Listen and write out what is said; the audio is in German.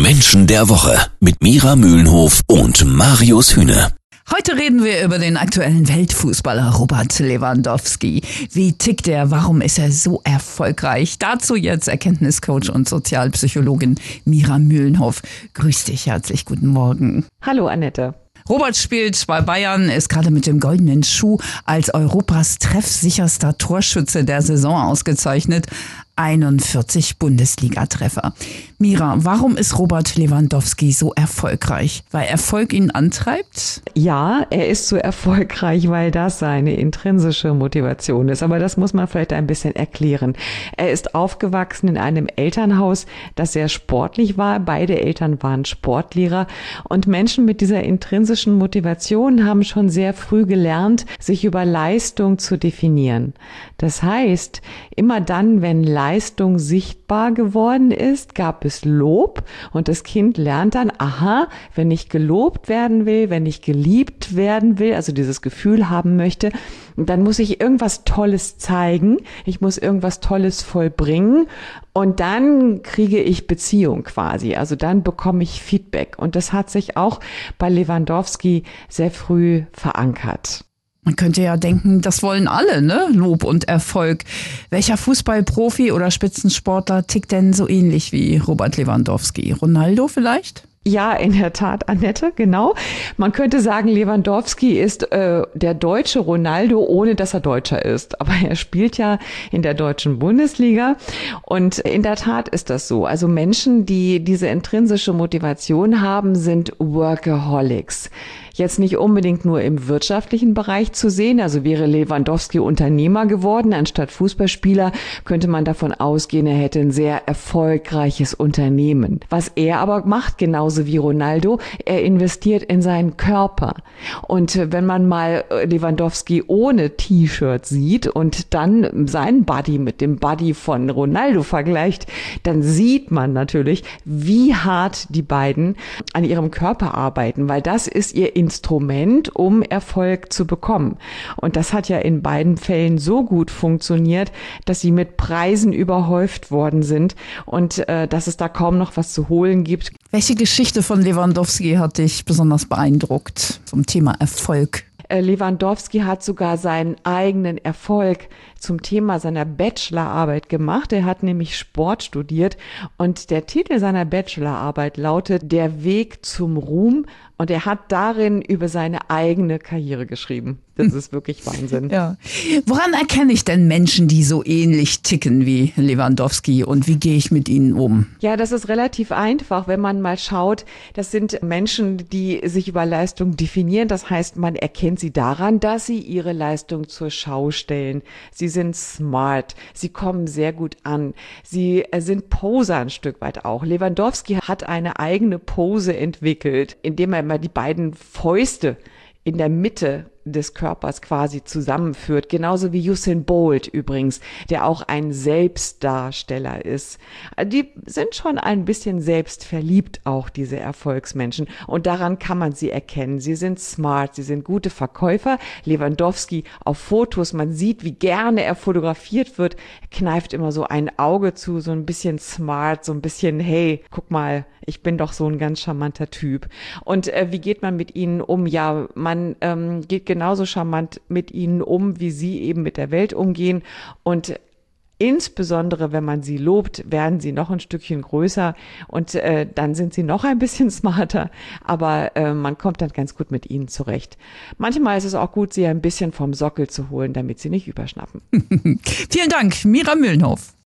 Menschen der Woche mit Mira Mühlenhof und Marius Hühne. Heute reden wir über den aktuellen Weltfußballer Robert Lewandowski. Wie tickt er? Warum ist er so erfolgreich? Dazu jetzt Erkenntniscoach und Sozialpsychologin Mira Mühlenhof. Grüß dich herzlich. Guten Morgen. Hallo Annette. Robert spielt bei Bayern, ist gerade mit dem goldenen Schuh als Europas treffsicherster Torschütze der Saison ausgezeichnet. 41 Bundesliga-Treffer. Mira, warum ist Robert Lewandowski so erfolgreich? Weil Erfolg ihn antreibt? Ja, er ist so erfolgreich, weil das seine intrinsische Motivation ist. Aber das muss man vielleicht ein bisschen erklären. Er ist aufgewachsen in einem Elternhaus, das sehr sportlich war. Beide Eltern waren Sportlehrer. Und Menschen mit dieser intrinsischen Motivation haben schon sehr früh gelernt, sich über Leistung zu definieren. Das heißt, immer dann, wenn Leistung sichtbar geworden ist, gab es Lob und das Kind lernt dann, aha, wenn ich gelobt werden will, wenn ich geliebt werden will, also dieses Gefühl haben möchte, dann muss ich irgendwas Tolles zeigen, ich muss irgendwas Tolles vollbringen und dann kriege ich Beziehung quasi, also dann bekomme ich Feedback und das hat sich auch bei Lewandowski sehr früh verankert. Man könnte ja denken, das wollen alle, ne? Lob und Erfolg. Welcher Fußballprofi oder Spitzensportler tickt denn so ähnlich wie Robert Lewandowski? Ronaldo vielleicht? Ja, in der Tat, Annette, genau. Man könnte sagen, Lewandowski ist äh, der deutsche Ronaldo, ohne dass er Deutscher ist. Aber er spielt ja in der deutschen Bundesliga. Und in der Tat ist das so. Also Menschen, die diese intrinsische Motivation haben, sind Workaholics jetzt nicht unbedingt nur im wirtschaftlichen Bereich zu sehen. Also wäre Lewandowski Unternehmer geworden anstatt Fußballspieler, könnte man davon ausgehen, er hätte ein sehr erfolgreiches Unternehmen. Was er aber macht, genauso wie Ronaldo, er investiert in seinen Körper. Und wenn man mal Lewandowski ohne T-Shirt sieht und dann seinen Buddy mit dem Buddy von Ronaldo vergleicht, dann sieht man natürlich, wie hart die beiden an ihrem Körper arbeiten, weil das ist ihr Instrument, um Erfolg zu bekommen. Und das hat ja in beiden Fällen so gut funktioniert, dass sie mit Preisen überhäuft worden sind und äh, dass es da kaum noch was zu holen gibt. Welche Geschichte von Lewandowski hat dich besonders beeindruckt zum Thema Erfolg? Äh, Lewandowski hat sogar seinen eigenen Erfolg zum Thema seiner Bachelorarbeit gemacht. Er hat nämlich Sport studiert und der Titel seiner Bachelorarbeit lautet Der Weg zum Ruhm und er hat darin über seine eigene Karriere geschrieben. Das ist wirklich Wahnsinn. Ja. Woran erkenne ich denn Menschen, die so ähnlich ticken wie Lewandowski und wie gehe ich mit ihnen um? Ja, das ist relativ einfach, wenn man mal schaut. Das sind Menschen, die sich über Leistung definieren. Das heißt, man erkennt sie daran, dass sie ihre Leistung zur Schau stellen. Sie sind smart. Sie kommen sehr gut an. Sie äh, sind Poser ein Stück weit auch. Lewandowski hat eine eigene Pose entwickelt, indem er immer die beiden Fäuste in der Mitte des Körpers quasi zusammenführt. Genauso wie Usain Bolt übrigens, der auch ein Selbstdarsteller ist. Die sind schon ein bisschen selbstverliebt auch, diese Erfolgsmenschen. Und daran kann man sie erkennen. Sie sind smart, sie sind gute Verkäufer. Lewandowski auf Fotos, man sieht, wie gerne er fotografiert wird, kneift immer so ein Auge zu, so ein bisschen smart, so ein bisschen, hey, guck mal, ich bin doch so ein ganz charmanter Typ. Und äh, wie geht man mit ihnen um? Ja, man ähm, geht genauso charmant mit ihnen um, wie sie eben mit der Welt umgehen. Und Insbesondere wenn man sie lobt, werden sie noch ein Stückchen größer und äh, dann sind sie noch ein bisschen smarter, aber äh, man kommt dann ganz gut mit ihnen zurecht. Manchmal ist es auch gut, sie ein bisschen vom Sockel zu holen, damit sie nicht überschnappen. Vielen Dank, Mira Mühlenhof.